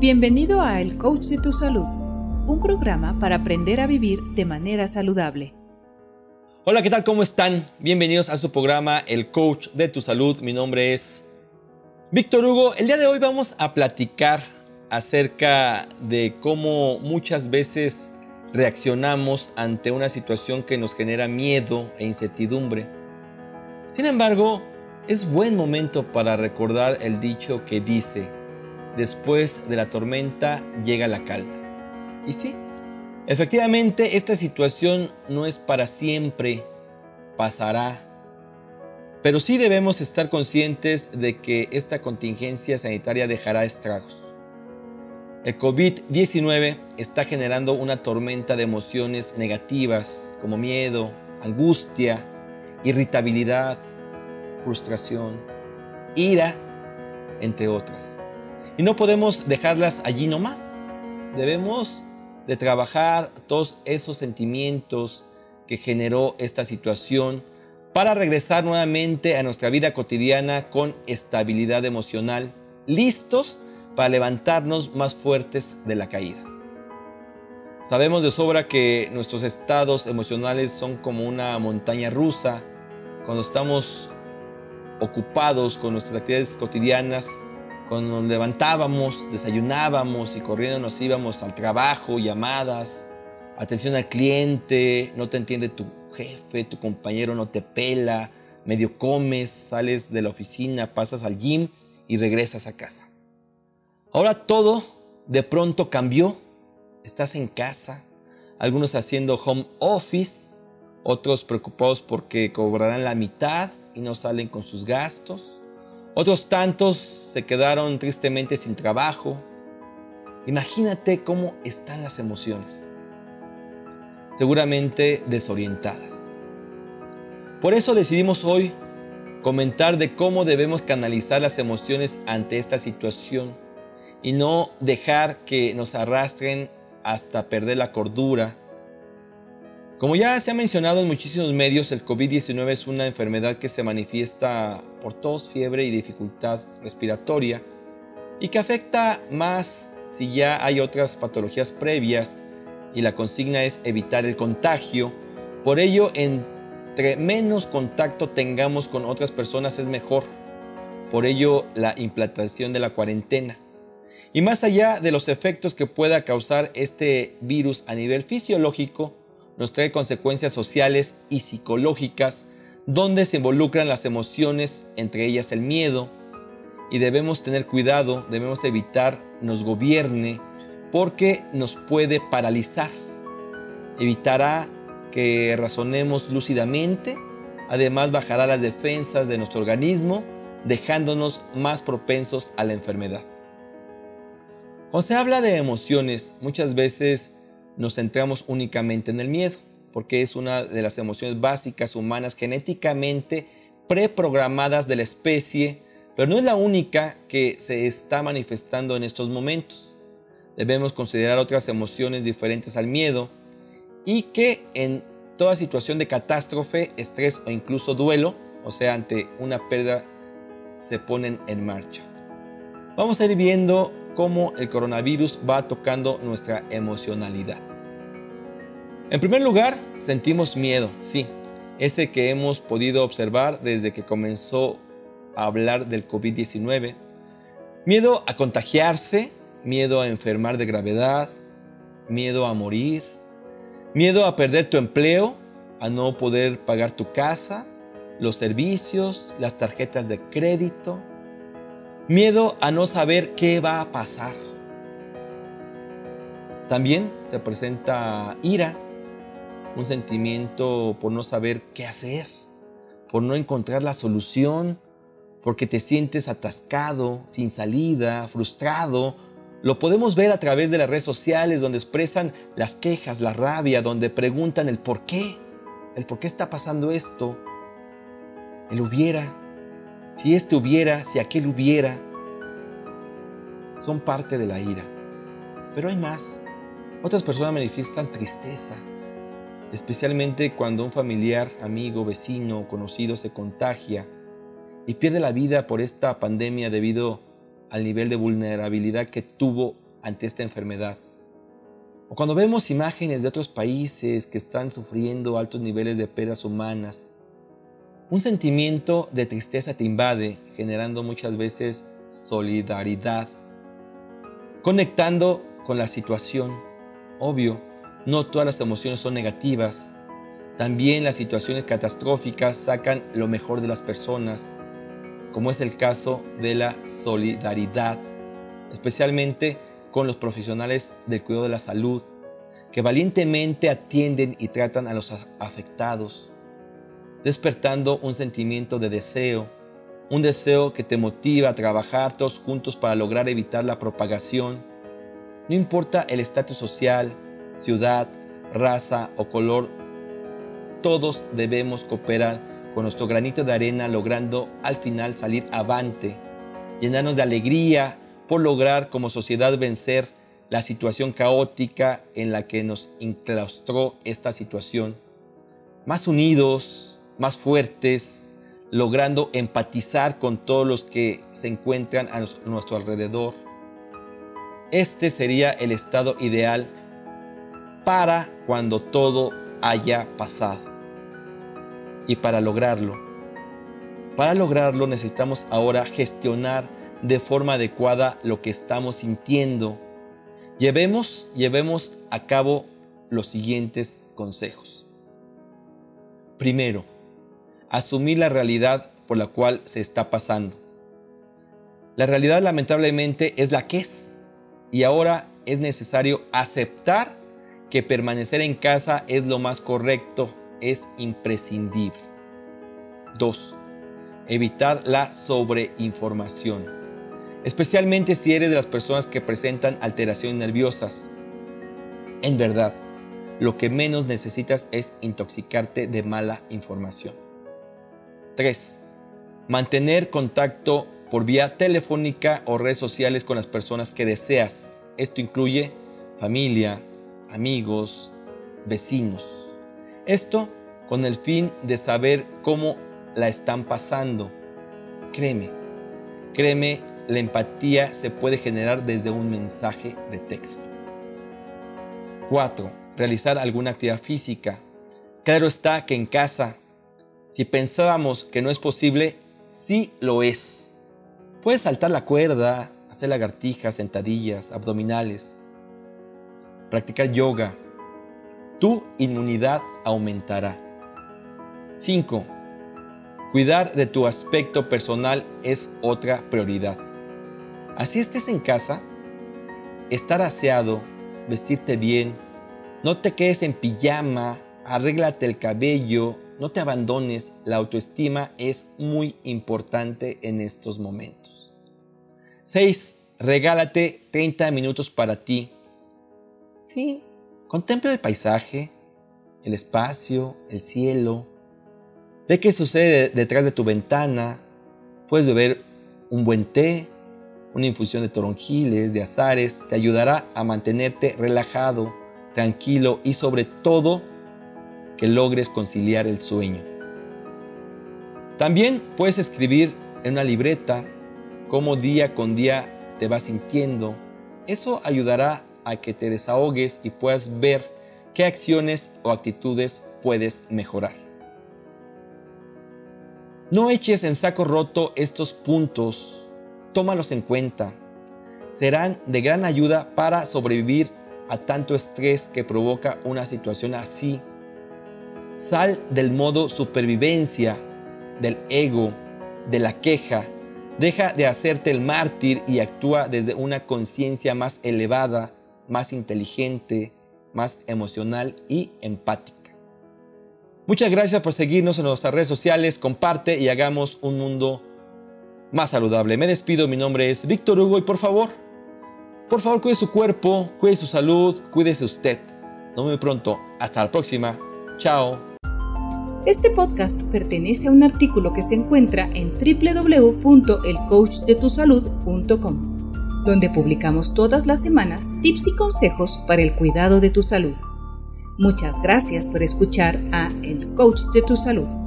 Bienvenido a El Coach de tu Salud, un programa para aprender a vivir de manera saludable. Hola, ¿qué tal? ¿Cómo están? Bienvenidos a su programa El Coach de tu Salud. Mi nombre es Víctor Hugo. El día de hoy vamos a platicar acerca de cómo muchas veces reaccionamos ante una situación que nos genera miedo e incertidumbre. Sin embargo, es buen momento para recordar el dicho que dice, después de la tormenta llega la calma. Y sí, efectivamente esta situación no es para siempre, pasará. Pero sí debemos estar conscientes de que esta contingencia sanitaria dejará estragos. El COVID-19 está generando una tormenta de emociones negativas como miedo, angustia, irritabilidad, frustración, ira, entre otras. Y no podemos dejarlas allí nomás. Debemos de trabajar todos esos sentimientos que generó esta situación para regresar nuevamente a nuestra vida cotidiana con estabilidad emocional, listos para levantarnos más fuertes de la caída. Sabemos de sobra que nuestros estados emocionales son como una montaña rusa. Cuando estamos ocupados con nuestras actividades cotidianas, cuando nos levantábamos, desayunábamos y corriendo nos íbamos al trabajo, llamadas, atención al cliente, no te entiende tu jefe, tu compañero no te pela, medio comes, sales de la oficina, pasas al gym y regresas a casa. Ahora todo de pronto cambió. Estás en casa, algunos haciendo home office, otros preocupados porque cobrarán la mitad y no salen con sus gastos. Otros tantos se quedaron tristemente sin trabajo. Imagínate cómo están las emociones. Seguramente desorientadas. Por eso decidimos hoy comentar de cómo debemos canalizar las emociones ante esta situación y no dejar que nos arrastren hasta perder la cordura como ya se ha mencionado en muchísimos medios, el COVID-19 es una enfermedad que se manifiesta por tos, fiebre y dificultad respiratoria y que afecta más si ya hay otras patologías previas y la consigna es evitar el contagio. Por ello, entre menos contacto tengamos con otras personas es mejor. Por ello, la implantación de la cuarentena. Y más allá de los efectos que pueda causar este virus a nivel fisiológico, nos trae consecuencias sociales y psicológicas donde se involucran las emociones, entre ellas el miedo, y debemos tener cuidado, debemos evitar nos gobierne porque nos puede paralizar. Evitará que razonemos lúcidamente, además bajará las defensas de nuestro organismo, dejándonos más propensos a la enfermedad. Cuando se habla de emociones, muchas veces nos centramos únicamente en el miedo, porque es una de las emociones básicas humanas genéticamente preprogramadas de la especie, pero no es la única que se está manifestando en estos momentos. Debemos considerar otras emociones diferentes al miedo y que en toda situación de catástrofe, estrés o incluso duelo, o sea, ante una pérdida, se ponen en marcha. Vamos a ir viendo cómo el coronavirus va tocando nuestra emocionalidad. En primer lugar, sentimos miedo, sí, ese que hemos podido observar desde que comenzó a hablar del COVID-19. Miedo a contagiarse, miedo a enfermar de gravedad, miedo a morir, miedo a perder tu empleo, a no poder pagar tu casa, los servicios, las tarjetas de crédito, Miedo a no saber qué va a pasar. También se presenta ira, un sentimiento por no saber qué hacer, por no encontrar la solución, porque te sientes atascado, sin salida, frustrado. Lo podemos ver a través de las redes sociales donde expresan las quejas, la rabia, donde preguntan el por qué, el por qué está pasando esto, el hubiera, si este hubiera, si aquel hubiera, son parte de la ira. Pero hay más. Otras personas manifiestan tristeza, especialmente cuando un familiar, amigo, vecino o conocido se contagia y pierde la vida por esta pandemia debido al nivel de vulnerabilidad que tuvo ante esta enfermedad. O cuando vemos imágenes de otros países que están sufriendo altos niveles de pérdidas humanas, un sentimiento de tristeza te invade, generando muchas veces solidaridad, conectando con la situación. Obvio, no todas las emociones son negativas. También las situaciones catastróficas sacan lo mejor de las personas, como es el caso de la solidaridad, especialmente con los profesionales del cuidado de la salud, que valientemente atienden y tratan a los afectados despertando un sentimiento de deseo, un deseo que te motiva a trabajar todos juntos para lograr evitar la propagación. No importa el estatus social, ciudad, raza o color, todos debemos cooperar con nuestro granito de arena logrando al final salir avante, llenarnos de alegría por lograr como sociedad vencer la situación caótica en la que nos enclaustró esta situación. Más unidos, más fuertes, logrando empatizar con todos los que se encuentran a nuestro alrededor. Este sería el estado ideal para cuando todo haya pasado. Y para lograrlo, para lograrlo necesitamos ahora gestionar de forma adecuada lo que estamos sintiendo. Llevemos, llevemos a cabo los siguientes consejos. Primero, asumir la realidad por la cual se está pasando. La realidad lamentablemente es la que es y ahora es necesario aceptar que permanecer en casa es lo más correcto, es imprescindible. 2. Evitar la sobreinformación, especialmente si eres de las personas que presentan alteraciones nerviosas. En verdad, lo que menos necesitas es intoxicarte de mala información. 3. Mantener contacto por vía telefónica o redes sociales con las personas que deseas. Esto incluye familia, amigos, vecinos. Esto con el fin de saber cómo la están pasando. Créeme, créeme, la empatía se puede generar desde un mensaje de texto. 4. Realizar alguna actividad física. Claro está que en casa si pensábamos que no es posible, sí lo es. Puedes saltar la cuerda, hacer lagartijas, sentadillas, abdominales, practicar yoga. Tu inmunidad aumentará. 5. Cuidar de tu aspecto personal es otra prioridad. Así estés en casa, estar aseado, vestirte bien, no te quedes en pijama, arréglate el cabello, no te abandones, la autoestima es muy importante en estos momentos. 6. Regálate 30 minutos para ti. Sí, contempla el paisaje, el espacio, el cielo. Ve qué sucede detrás de tu ventana. Puedes beber un buen té, una infusión de toronjiles, de azares, te ayudará a mantenerte relajado, tranquilo y sobre todo que logres conciliar el sueño. También puedes escribir en una libreta cómo día con día te vas sintiendo. Eso ayudará a que te desahogues y puedas ver qué acciones o actitudes puedes mejorar. No eches en saco roto estos puntos, tómalos en cuenta. Serán de gran ayuda para sobrevivir a tanto estrés que provoca una situación así Sal del modo supervivencia, del ego, de la queja. Deja de hacerte el mártir y actúa desde una conciencia más elevada, más inteligente, más emocional y empática. Muchas gracias por seguirnos en nuestras redes sociales. Comparte y hagamos un mundo más saludable. Me despido, mi nombre es Víctor Hugo y por favor, por favor cuide su cuerpo, cuide su salud, cuídese usted. Nos vemos pronto. Hasta la próxima. Chao. Este podcast pertenece a un artículo que se encuentra en www.elcoachdetusalud.com, donde publicamos todas las semanas tips y consejos para el cuidado de tu salud. Muchas gracias por escuchar a El Coach de tu Salud.